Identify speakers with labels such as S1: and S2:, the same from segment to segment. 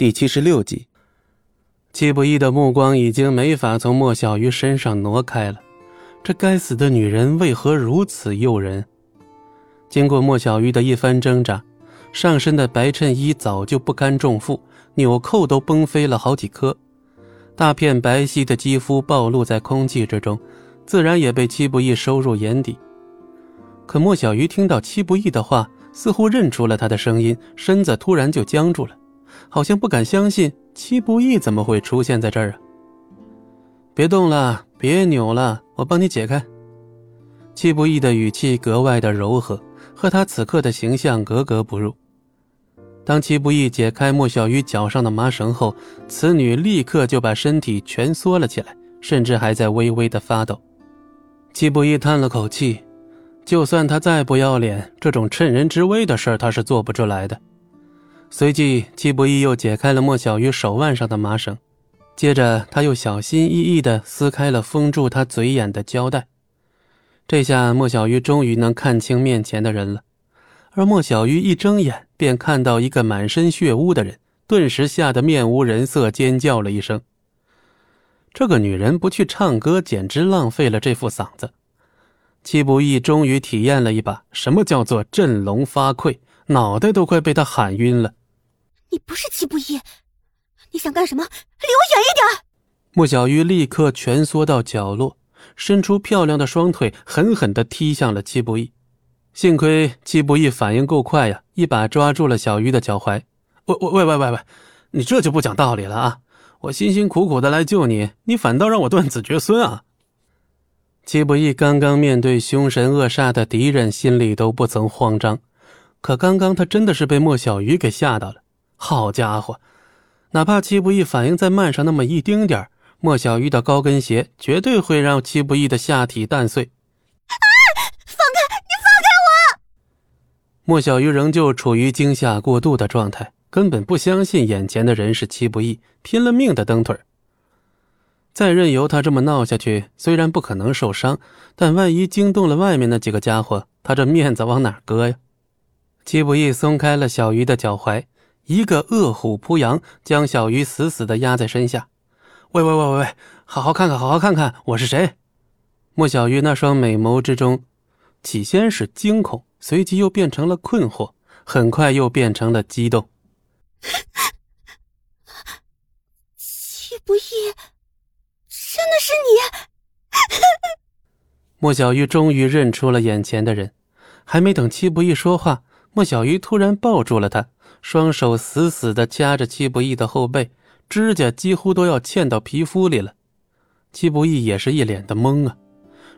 S1: 第七十六集，戚不义的目光已经没法从莫小鱼身上挪开了。这该死的女人为何如此诱人？经过莫小鱼的一番挣扎，上身的白衬衣早就不堪重负，纽扣都崩飞了好几颗，大片白皙的肌肤暴露在空气之中，自然也被戚不义收入眼底。可莫小鱼听到戚不义的话，似乎认出了他的声音，身子突然就僵住了。好像不敢相信，戚不义怎么会出现在这儿啊？别动了，别扭了，我帮你解开。戚不义的语气格外的柔和，和他此刻的形象格格不入。当戚不义解开莫小鱼脚上的麻绳后，此女立刻就把身体蜷缩了起来，甚至还在微微的发抖。戚不义叹了口气，就算他再不要脸，这种趁人之危的事儿他是做不出来的。随即，戚不义又解开了莫小鱼手腕上的麻绳，接着他又小心翼翼地撕开了封住他嘴眼的胶带。这下，莫小鱼终于能看清面前的人了。而莫小鱼一睁眼，便看到一个满身血污的人，顿时吓得面无人色，尖叫了一声。这个女人不去唱歌，简直浪费了这副嗓子。戚不义终于体验了一把什么叫做振聋发聩，脑袋都快被他喊晕了。
S2: 你不是戚不义，你想干什么？离我远一点！
S1: 莫小鱼立刻蜷缩到角落，伸出漂亮的双腿，狠狠地踢向了戚不义。幸亏戚不义反应够快呀，一把抓住了小鱼的脚踝。喂喂喂喂喂喂，你这就不讲道理了啊！我辛辛苦苦的来救你，你反倒让我断子绝孙啊！戚不义刚刚面对凶神恶煞的敌人，心里都不曾慌张，可刚刚他真的是被莫小鱼给吓到了。好家伙，哪怕戚不易反应再慢上那么一丁点儿，莫小鱼的高跟鞋绝对会让戚不易的下体蛋碎。
S2: 啊！放开！你放开我！
S1: 莫小鱼仍旧处于惊吓过度的状态，根本不相信眼前的人是戚不易，拼了命的蹬腿。再任由他这么闹下去，虽然不可能受伤，但万一惊动了外面那几个家伙，他这面子往哪搁呀？戚不易松开了小鱼的脚踝。一个饿虎扑羊，将小鱼死死的压在身下。喂喂喂喂喂，好好看看，好好看看，我是谁？莫小鱼那双美眸之中，起先是惊恐，随即又变成了困惑，很快又变成了激动。
S2: 戚不义，真的是你！
S1: 莫小鱼终于认出了眼前的人，还没等戚不义说话，莫小鱼突然抱住了他。双手死死的掐着戚不义的后背，指甲几乎都要嵌到皮肤里了。戚不义也是一脸的懵啊，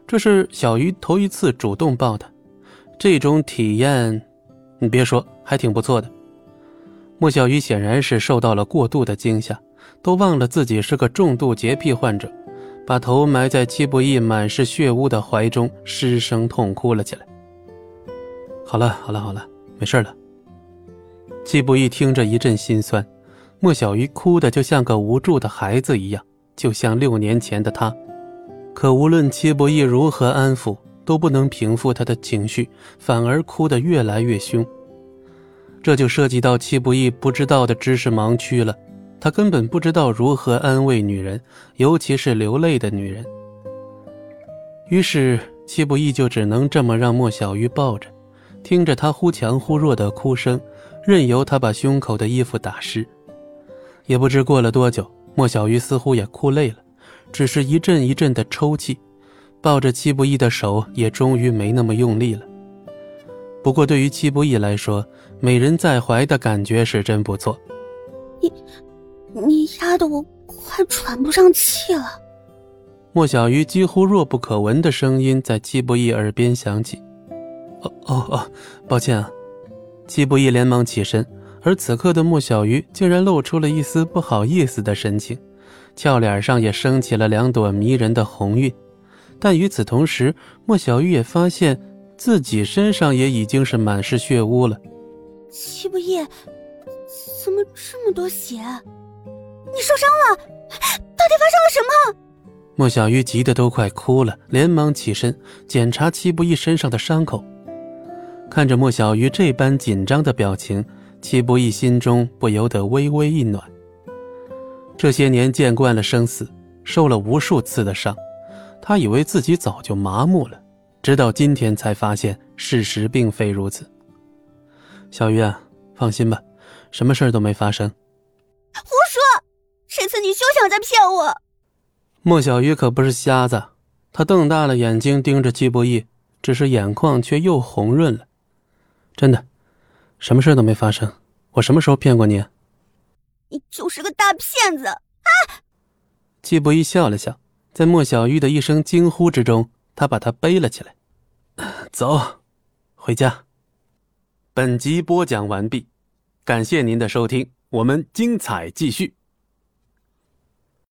S1: 这是小鱼头一次主动抱他，这种体验，你别说，还挺不错的。莫小鱼显然是受到了过度的惊吓，都忘了自己是个重度洁癖患者，把头埋在戚不义满是血污的怀中，失声痛哭了起来。好了，好了，好了，没事了。戚不义听着一阵心酸，莫小鱼哭得就像个无助的孩子一样，就像六年前的他。可无论戚不义如何安抚，都不能平复他的情绪，反而哭得越来越凶。这就涉及到戚不义不知道的知识盲区了，他根本不知道如何安慰女人，尤其是流泪的女人。于是戚不义就只能这么让莫小鱼抱着，听着她忽强忽弱的哭声。任由他把胸口的衣服打湿，也不知过了多久，莫小鱼似乎也哭累了，只是一阵一阵的抽泣，抱着戚不义的手也终于没那么用力了。不过对于戚不义来说，美人在怀的感觉是真不错。
S2: 你，你压得我快喘不上气了。
S1: 莫小鱼几乎弱不可闻的声音在戚不义耳边响起：“哦哦哦，抱歉啊。”戚不义连忙起身，而此刻的莫小鱼竟然露出了一丝不好意思的神情，俏脸上也升起了两朵迷人的红晕。但与此同时，莫小鱼也发现自己身上也已经是满是血污了。
S2: 戚不义，怎么这么多血？你受伤了？到底发生了什么？
S1: 莫小鱼急得都快哭了，连忙起身检查戚不义身上的伤口。看着莫小鱼这般紧张的表情，戚不义心中不由得微微一暖。这些年见惯了生死，受了无数次的伤，他以为自己早就麻木了，直到今天才发现事实并非如此。小鱼啊，放心吧，什么事儿都没发生。
S2: 胡说！这次你休想再骗我！
S1: 莫小鱼可不是瞎子，他瞪大了眼睛盯着季伯义，只是眼眶却又红润了。真的，什么事都没发生。我什么时候骗过你？
S2: 你就是个大骗子！啊！
S1: 季伯义笑了笑，在莫小玉的一声惊呼之中，他把她背了起来。走，回家。本集播讲完毕，感谢您的收听，我们精彩继续。